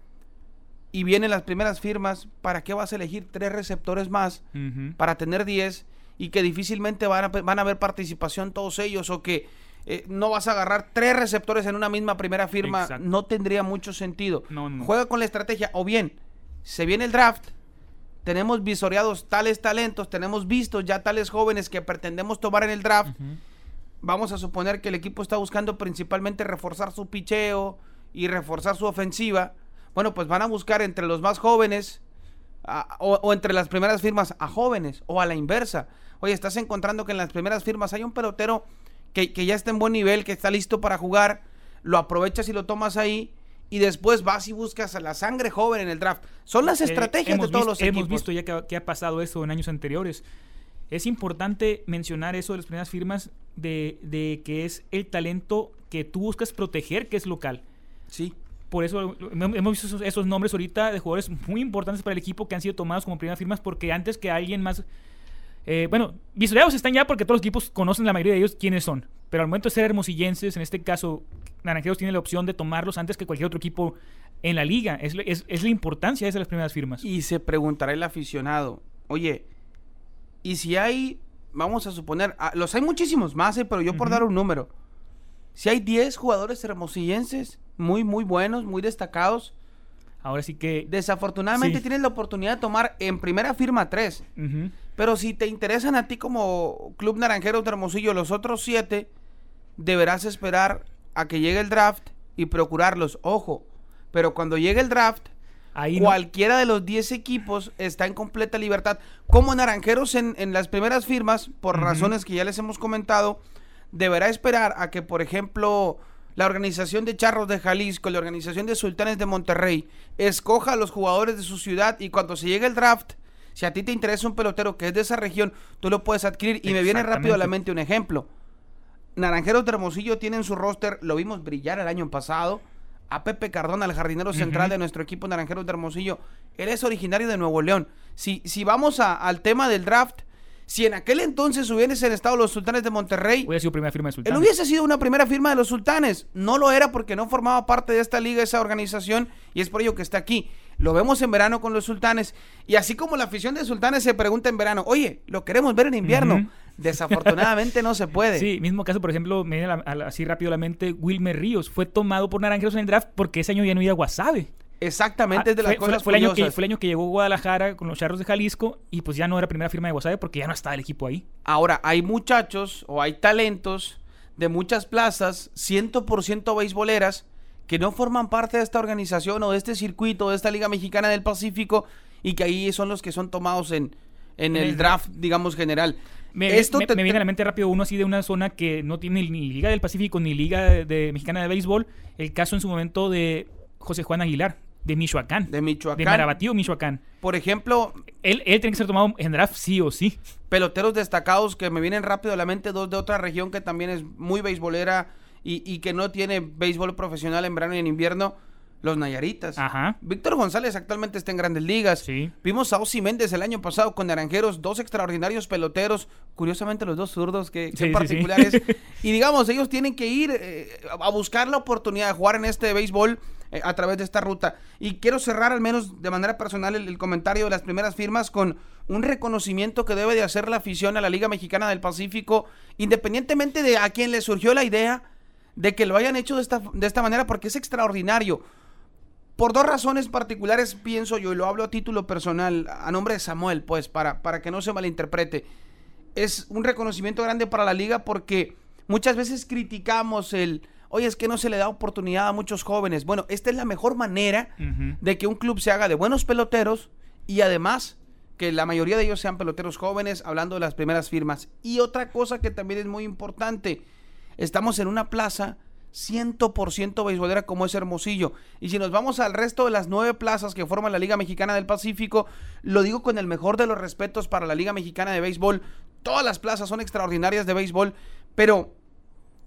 y vienen las primeras firmas, ¿para qué vas a elegir tres receptores más para tener 10 y que difícilmente van a, van a ver participación todos ellos o que eh, no vas a agarrar tres receptores en una misma primera firma? Exacto. No tendría mucho sentido. No, no. Juega con la estrategia o bien se viene el draft, tenemos visoreados tales talentos, tenemos vistos ya tales jóvenes que pretendemos tomar en el draft vamos a suponer que el equipo está buscando principalmente reforzar su picheo y reforzar su ofensiva. Bueno, pues van a buscar entre los más jóvenes a- o, o entre las primeras firmas a jóvenes o a la inversa. Oye, estás encontrando que en las primeras firmas hay un pelotero que, que ya está en buen nivel, que está listo para jugar, lo aprovechas y lo tomas ahí y después vas y buscas a la sangre joven en el draft. Son las Eh, estrategias de hemos todos visto- los Hemos equipos. visto ya que, ha- que ha pasado eso en años anteriores. Es importante mencionar eso de las primeras firmas de, de que es el talento que tú buscas proteger, que es local. Sí. Por eso hem- hemos visto esos, esos nombres ahorita de jugadores muy importantes para el equipo que han sido tomados como primeras firmas porque antes que alguien más... eh, bueno, visualizados están ya porque todos los equipos conocen la mayoría de ellos quiénes son. Pero al momento de ser hermosillenses, en este caso, Naranjeros tiene la opción de tomarlos antes que cualquier otro equipo en la liga. Es, la- es- es la importancia de esas las primeras firmas. Y se preguntará el aficionado, oye, y si hay, vamos a suponer, ah, los hay muchísimos más, eh, pero yo por dar un número, si hay 10 jugadores hermosillenses, muy, muy buenos, muy destacados, Ahora sí que... desafortunadamente Sí. tienes la oportunidad de tomar en primera firma 3. Ujú. Pero si te interesan a ti como Club Naranjero de Hermosillo los otros 7, deberás esperar a que llegue el draft y procurarlos. Ojo, pero cuando llegue el draft, Ahí no- cualquiera de los 10 equipos está en completa libertad. Como Naranjeros en, en las primeras firmas, por razones que ya les hemos comentado, deberá esperar a que, por ejemplo, la organización de Charros de Jalisco, la organización de Sultanes de Monterrey, escoja a los jugadores de su ciudad y cuando se llegue el draft, si a ti te interesa un pelotero que es de esa región, tú lo puedes adquirir. Y me viene rápido a la mente un ejemplo. Naranjeros de Hermosillo tiene en su roster, lo vimos brillar el año pasado, a Pepe Cardona, el jardinero central de nuestro equipo Naranjeros de Hermosillo. Él es originario de Nuevo León. Si, si vamos a- al tema del draft, si en aquel entonces hubiesen estado los sultanes de Monterrey, Hubiera sido primera firma de él hubiese sido una primera firma de los sultanes. No lo era porque no formaba parte de esta liga, esa organización, y es por ello que está aquí. Lo vemos en verano con los sultanes. Y así como la afición de sultanes se pregunta en verano, oye, lo queremos ver en invierno. Desafortunadamente no se puede. Sí, mismo caso, por ejemplo, me viene así rápido la mente, Wilmer Ríos fue tomado por Naranjeros en el draft porque ese año ya no iba a Guasave. Exactamente, Ah, es de las fue, cosas fue el año que, fue el año que llegó Guadalajara con los Charros de Jalisco y pues ya no era primera firma de Guasave porque ya no estaba el equipo ahí. Ahora, hay muchachos o hay talentos de muchas plazas, 100% beisboleras, que no forman parte de esta organización o de este circuito, de esta Liga Mexicana del Pacífico, y que ahí son los que son tomados en, en En el el draft, digamos, general. Me, Esto me- te- me viene a la mente rápido uno así de una zona que no tiene ni Liga del Pacífico ni Liga de, de Mexicana de Béisbol. El caso en su momento de José Juan Aguilar, de Michoacán. De Michoacán. De Marabatío, Michoacán. Por ejemplo, Él, él tiene que ser tomado en draft sí o sí. peloteros destacados que me vienen rápido a la mente, dos de otra región que también es muy beisbolera y, y que no tiene béisbol profesional en verano y en invierno, los Nayaritas. Ajá. Víctor González actualmente está en grandes ligas. Sí. Vimos a Osi Méndez el año pasado con Naranjeros, dos extraordinarios peloteros, curiosamente los dos zurdos, que, Sí, sí, sí. particulares. y digamos, ellos tienen que ir eh, a buscar la oportunidad de jugar en este béisbol eh, a través de esta ruta. Y quiero cerrar al menos de manera personal el, el comentario de las primeras firmas con un reconocimiento que debe de hacer la afición a la Liga Mexicana del Pacífico, independientemente de a quien le surgió la idea de que lo hayan hecho de esta, de esta manera, porque es extraordinario. Por dos razones particulares pienso yo, y lo hablo a título personal, a nombre de Samuel, pues, para, para que no se malinterprete. Es un reconocimiento grande para la liga porque muchas veces criticamos el, oye, es que no se le da oportunidad a muchos jóvenes. Bueno, esta es la mejor manera de que un club se haga de buenos peloteros y además que la mayoría de ellos sean peloteros jóvenes, hablando de las primeras firmas. Y otra cosa que también es muy importante, estamos en una plaza 100% beisbolera como es Hermosillo. Y si nos vamos al resto de las nueve plazas que forman la Liga Mexicana del Pacífico, lo digo con el mejor de los respetos para la Liga Mexicana de Béisbol. Todas las plazas son extraordinarias de béisbol, pero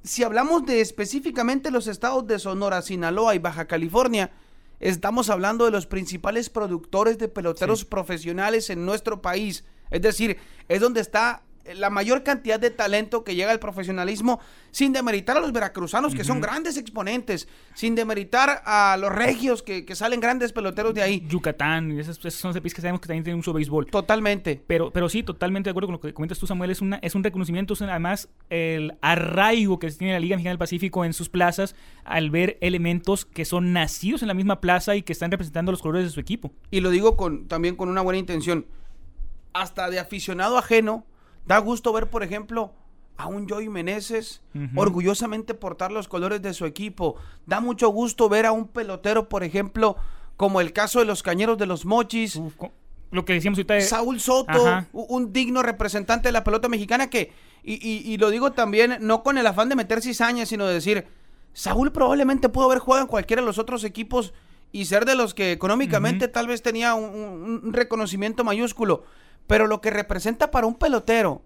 si hablamos de específicamente los estados de Sonora, Sinaloa y Baja California, estamos hablando de los principales productores de peloteros Sí. profesionales en nuestro país. Es decir, es donde está la mayor cantidad de talento que llega al profesionalismo, sin demeritar a los veracruzanos, que son grandes exponentes, sin demeritar a los regios, que, que salen grandes peloteros de ahí. Yucatán, esos, esos son los que sabemos que también tienen mucho béisbol. Totalmente. Pero, pero sí, totalmente de acuerdo con lo que comentas tú, Samuel. Es, una, es un reconocimiento, es además el arraigo que tiene la Liga Mexicana del Pacífico en sus plazas al ver elementos que son nacidos en la misma plaza y que están representando los colores de su equipo. y lo digo con, también con una buena intención, hasta de aficionado ajeno, da gusto ver, por ejemplo, a un Joey Meneses orgullosamente portar los colores de su equipo. Da mucho gusto ver a un pelotero, por ejemplo, como el caso de los Cañeros de los Mochis, Uf, lo que decíamos de... Saúl Soto, Ajá. un digno representante de la pelota mexicana que, y, y- y lo digo también, no con el afán de meter cizaña, sino de decir, Saúl probablemente pudo haber jugado en cualquiera de los otros equipos y ser de los que económicamente tal vez tenía un reconocimiento mayúsculo, pero lo que representa para un pelotero,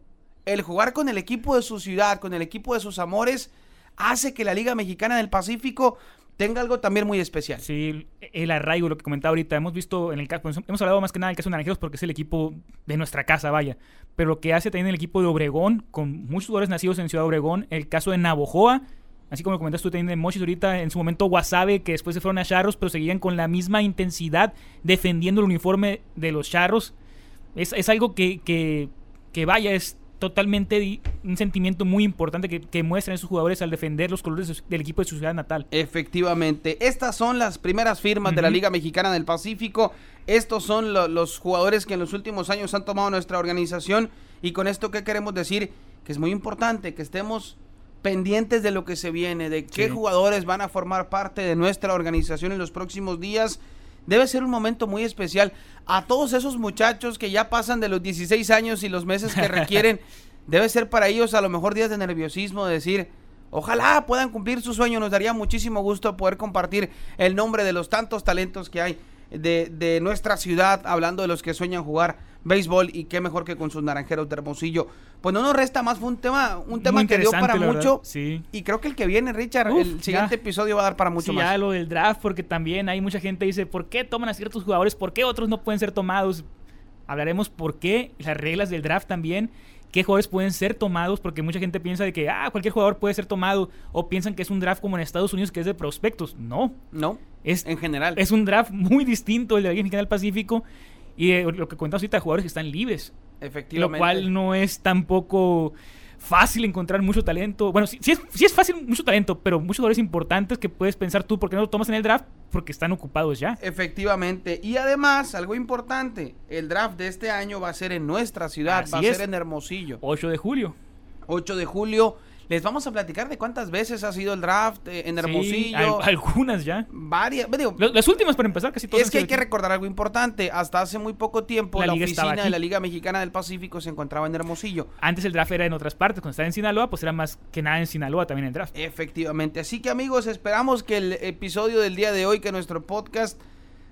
el jugar con el equipo de su ciudad, con el equipo de sus amores, hace que la Liga Mexicana del Pacífico tenga algo también muy especial. Sí, el arraigo, lo que comentaba ahorita. Hemos visto en el caso, hemos hablado más que nada del caso de Naranjeros porque es el equipo de nuestra casa, vaya. Pero lo que hace también el equipo de Obregón, con muchos jugadores nacidos en Ciudad Obregón, el caso de Navojoa, así como lo comentas tú también de Mochis ahorita, en su momento Guasave, que después se fueron a Charros, pero seguían con la misma intensidad defendiendo el uniforme de los Charros. Es, es algo que, que, que vaya, es totalmente un sentimiento muy importante que, que muestran esos jugadores al defender los colores de su- del equipo de su ciudad natal. Efectivamente, estas son las primeras firmas de la. Liga Mexicana del Pacífico. Estos son lo- los jugadores que en los últimos años han tomado nuestra organización. Y con esto, ¿qué queremos decir? Que es muy importante que estemos pendientes de lo que se viene, de qué Sí. jugadores van a formar parte de nuestra organización en los próximos días. Debe ser un momento muy especial. A todos esos muchachos que ya pasan de los 16 años y los meses que requieren, debe ser para ellos a lo mejor días de nerviosismo, de decir, ojalá puedan cumplir su sueño. Nos daría muchísimo gusto poder compartir el nombre de los tantos talentos que hay de, de nuestra ciudad, hablando de los que sueñan jugar béisbol y qué mejor que con sus naranjeros de Hermosillo. Pues no nos resta más, fue un tema, un tema Muy que dio para mucho. Sí. Y creo que el que viene, Richard, Uf, el siguiente ya. episodio va a dar para mucho sí, más. ya lo del draft, porque también hay mucha gente que dice, ¿por qué toman a ciertos jugadores? ¿Por qué otros no pueden ser tomados? Hablaremos por qué, las reglas del draft también, qué jugadores pueden ser tomados, porque mucha gente piensa de que, ah, cualquier jugador puede ser tomado, o piensan que es un draft como en Estados Unidos, que es de prospectos. No, No, es, en general. es un draft muy distinto el de la Liga Mexicana del Pacífico, y eh, lo que cuentas ahorita, jugadores que están libres, lo Efectivamente. cual no es tampoco fácil encontrar mucho talento. Bueno, sí, sí es, sí es fácil mucho talento, pero muchos jugadores importantes que puedes pensar tú, ¿por qué no lo tomas en el draft? Porque están ocupados ya. Efectivamente. Y además, algo importante, el draft de este año va a ser en nuestra ciudad, Así va a es. ser en Hermosillo. 8 de julio. 8 de julio. Les vamos a platicar de cuántas veces ha sido el draft eh, en Hermosillo. al- algunas ya. Varias. digo, Lo- Las últimas para empezar, casi todas. es que hay que recordar algo importante. Hasta hace muy poco tiempo La oficina de la Liga Mexicana del Pacífico se encontraba en Hermosillo. Antes el draft era en otras partes. Cuando estaba en Sinaloa, pues era más que nada en Sinaloa también el draft. Efectivamente. Así que amigos, esperamos que el episodio del día de hoy, que nuestro podcast,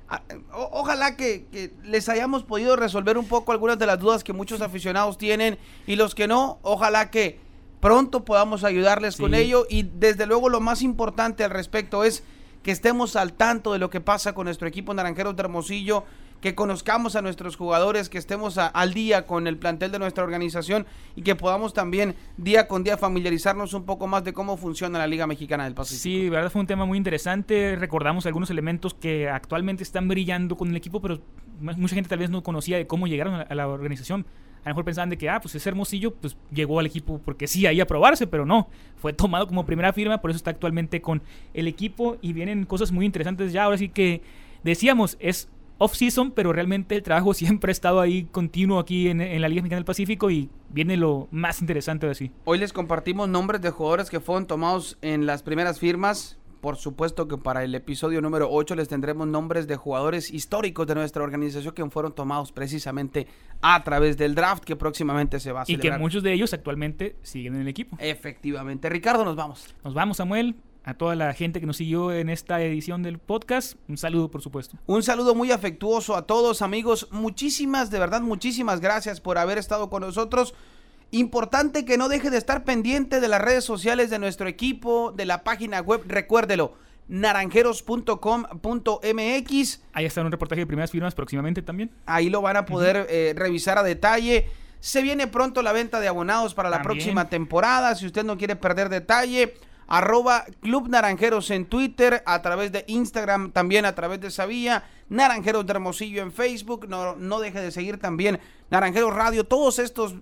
a- o- ojalá que, que les hayamos podido resolver un poco algunas de las dudas que muchos aficionados tienen y los que no, ojalá que pronto podamos ayudarles con ello y desde luego lo más importante al respecto es que estemos al tanto de lo que pasa con nuestro equipo Naranjeros de Hermosillo, que conozcamos a nuestros jugadores, que estemos a- al día con el plantel de nuestra organización y que podamos también día con día familiarizarnos un poco más de cómo funciona la Liga Mexicana del Pacífico. Sí, de verdad fue un tema muy interesante. Recordamos algunos elementos que actualmente están brillando con el equipo, pero mu- mucha gente tal vez no conocía de cómo llegaron a la organización. A lo mejor pensaban de que, ah, pues ese Hermosillo, pues llegó al equipo porque sí, ahí a probarse, pero no. Fue tomado como primera firma, por eso está actualmente con el equipo y vienen cosas muy interesantes ya. Ahora sí que decíamos, es off-season, pero realmente el trabajo siempre ha estado ahí continuo aquí en, en la Liga Mexicana del Pacífico y viene lo más interesante de así. Hoy les compartimos nombres de jugadores que fueron tomados en las primeras firmas. Por supuesto que para el episodio número 8 les tendremos nombres de jugadores históricos de nuestra organización que fueron tomados precisamente a través del draft que próximamente se va a Y que celebrar. muchos de ellos actualmente siguen en el equipo. Efectivamente. Ricardo, nos vamos. Nos vamos, Samuel. A toda la gente que nos siguió en esta edición del podcast, un saludo, por supuesto. Un saludo muy afectuoso a todos amigos. Muchísimas, de verdad, muchísimas gracias por haber estado con nosotros. Importante que no deje de estar pendiente de las redes sociales de nuestro equipo, de la página web, recuérdelo, naranjeros.com.mx. Ahí está un reportaje de primeras firmas próximamente también. Ahí lo van a poder eh, revisar a detalle. Se viene pronto la venta de abonados para la próxima temporada. Si usted no quiere perder detalle, arroba Club Naranjeros en Twitter, a través de Instagram, también a través de esa vía. Naranjeros de Hermosillo en Facebook. No, no deje de seguir también Naranjeros Radio. Todos estos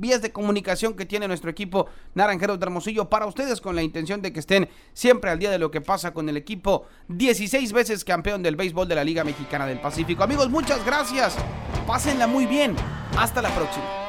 vías de comunicación que tiene nuestro equipo Naranjeros de Hermosillo para ustedes con la intención de que estén siempre al día de lo que pasa con el equipo 16 veces campeón del béisbol de la Liga Mexicana del Pacífico. Amigos, muchas gracias. Pásenla muy bien. Hasta la próxima.